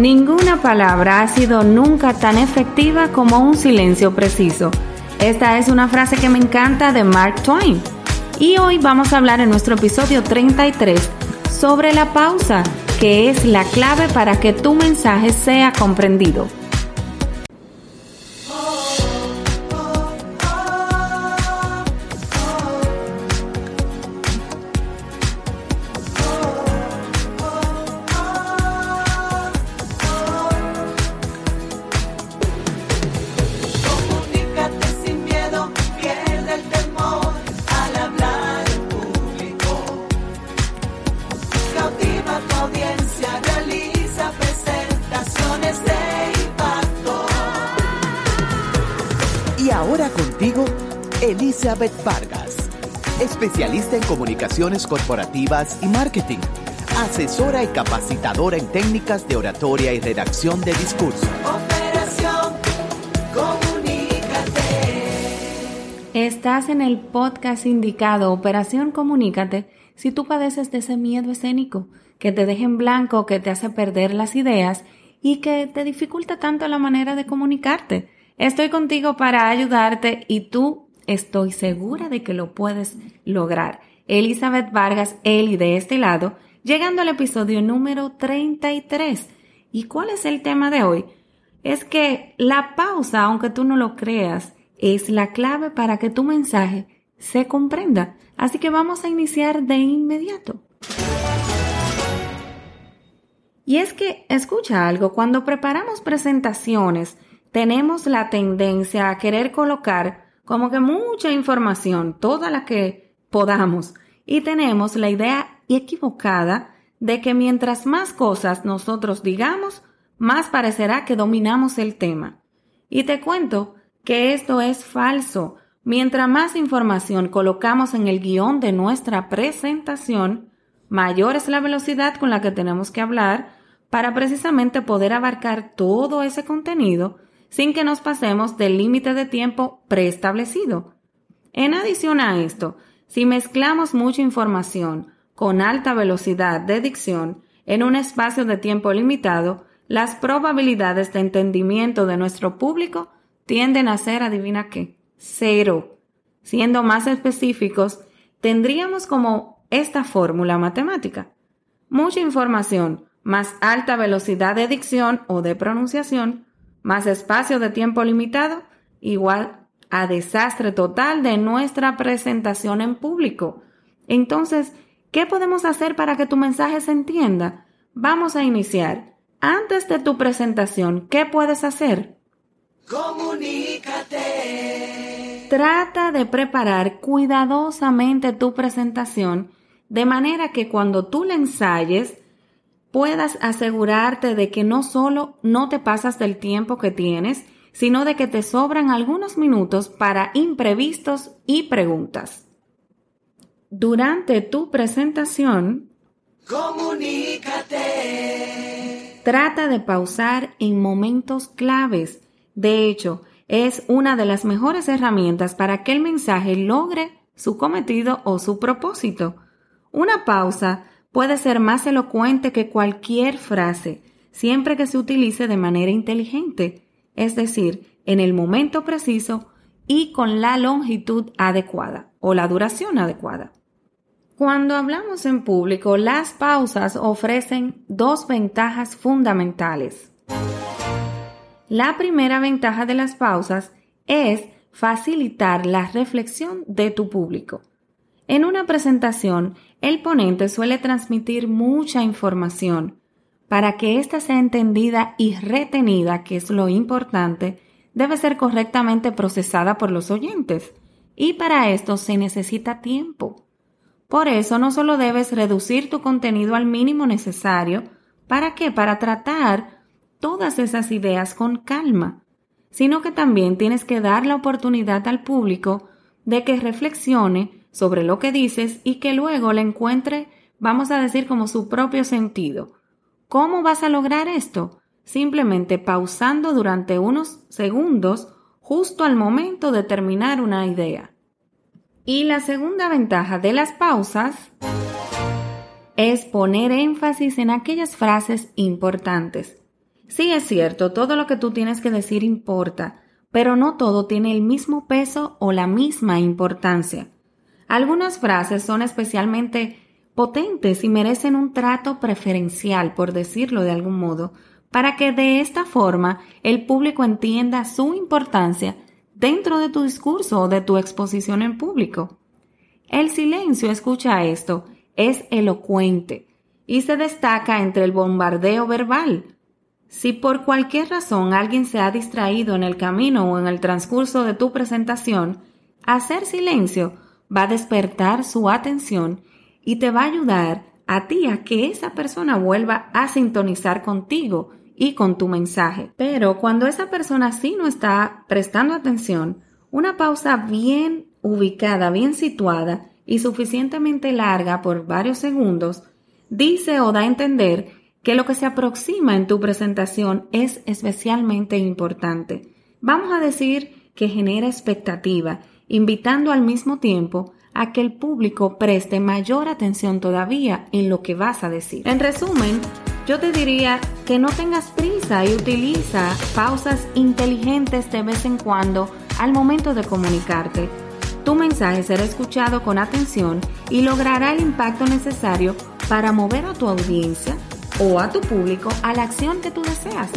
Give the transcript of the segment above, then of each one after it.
Ninguna palabra ha sido nunca tan efectiva como un silencio preciso. Esta es una frase que me encanta de Mark Twain. Y hoy vamos a hablar en nuestro episodio 33 sobre la pausa, que es la clave para que tu mensaje sea comprendido. Elizabeth Vargas, especialista en comunicaciones corporativas y marketing, asesora y capacitadora en técnicas de oratoria y redacción de discurso. Operación Comunícate. Estás en el podcast indicado Operación Comunícate si tú padeces de ese miedo escénico que te deja en blanco, que te hace perder las ideas y que te dificulta tanto la manera de comunicarte. Estoy contigo para ayudarte y tú Estoy segura de que lo puedes lograr. Elizabeth Vargas, Eli de este lado, llegando al episodio número 33. ¿Y cuál es el tema de hoy? Es que la pausa, aunque tú no lo creas, es la clave para que tu mensaje se comprenda. Así que vamos a iniciar de inmediato. Y es que, escucha algo, cuando preparamos presentaciones, tenemos la tendencia a querer colocar como que mucha información, toda la que podamos, y tenemos la idea equivocada de que mientras más cosas nosotros digamos, más parecerá que dominamos el tema. Y te cuento que esto es falso. Mientras más información colocamos en el guion de nuestra presentación, mayor es la velocidad con la que tenemos que hablar para precisamente poder abarcar todo ese contenido sin que nos pasemos del límite de tiempo preestablecido. En adición a esto, si mezclamos mucha información con alta velocidad de dicción en un espacio de tiempo limitado, las probabilidades de entendimiento de nuestro público tienden a ser, adivina qué, cero. Siendo más específicos, tendríamos como esta fórmula matemática. Mucha información más alta velocidad de dicción o de pronunciación más espacio de tiempo limitado, igual a desastre total de nuestra presentación en público. Entonces, ¿qué podemos hacer para que tu mensaje se entienda? Vamos a iniciar. Antes de tu presentación, ¿qué puedes hacer? Comunícate. Trata de preparar cuidadosamente tu presentación de manera que cuando tú la ensayes, puedas asegurarte de que no solo no te pasas del tiempo que tienes, sino de que te sobran algunos minutos para imprevistos y preguntas. Durante tu presentación, comunícate. Trata de pausar en momentos claves. De hecho, es una de las mejores herramientas para que el mensaje logre su cometido o su propósito. Una pausa puede ser más elocuente que cualquier frase, siempre que se utilice de manera inteligente, es decir, en el momento preciso y con la longitud adecuada o la duración adecuada. Cuando hablamos en público, las pausas ofrecen dos ventajas fundamentales. La primera ventaja de las pausas es facilitar la reflexión de tu público. En una presentación, el ponente suele transmitir mucha información. Para que ésta sea entendida y retenida, que es lo importante, debe ser correctamente procesada por los oyentes. Y para esto se necesita tiempo. Por eso no solo debes reducir tu contenido al mínimo necesario, ¿para qué? Para tratar todas esas ideas con calma, sino que también tienes que dar la oportunidad al público de que reflexione sobre lo que dices y que luego le encuentre, vamos a decir, como su propio sentido. ¿Cómo vas a lograr esto? Simplemente pausando durante unos segundos justo al momento de terminar una idea. Y la segunda ventaja de las pausas es poner énfasis en aquellas frases importantes. Sí es cierto, todo lo que tú tienes que decir importa, pero no todo tiene el mismo peso o la misma importancia. Algunas frases son especialmente potentes y merecen un trato preferencial, por decirlo de algún modo, para que de esta forma el público entienda su importancia dentro de tu discurso o de tu exposición en público. El silencio, escucha esto, es elocuente y se destaca entre el bombardeo verbal. Si por cualquier razón alguien se ha distraído en el camino o en el transcurso de tu presentación, hacer silencio va a despertar su atención y te va a ayudar a ti a que esa persona vuelva a sintonizar contigo y con tu mensaje. Pero cuando esa persona sí no está prestando atención, una pausa bien ubicada, bien situada y suficientemente larga por varios segundos, dice o da a entender que lo que se aproxima en tu presentación es especialmente importante. Vamos a decir que genera expectativa invitando al mismo tiempo a que el público preste mayor atención todavía en lo que vas a decir. En resumen, yo te diría que no tengas prisa y utiliza pausas inteligentes de vez en cuando al momento de comunicarte. Tu mensaje será escuchado con atención y logrará el impacto necesario para mover a tu audiencia o a tu público a la acción que tú deseas.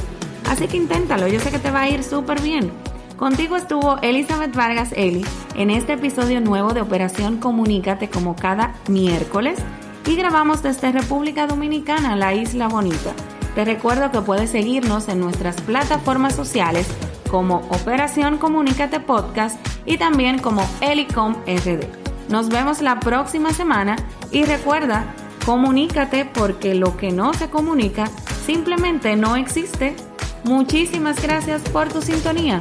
Así que inténtalo, yo sé que te va a ir súper bien. Contigo estuvo Elizabeth Vargas Eli en este episodio nuevo de Operación Comunícate como cada miércoles y grabamos desde República Dominicana, la Isla Bonita. Te recuerdo que puedes seguirnos en nuestras plataformas sociales como Operación Comunícate Podcast y también como Elicom RD. Nos vemos la próxima semana y recuerda, comunícate porque lo que no se comunica simplemente no existe. Muchísimas gracias por tu sintonía.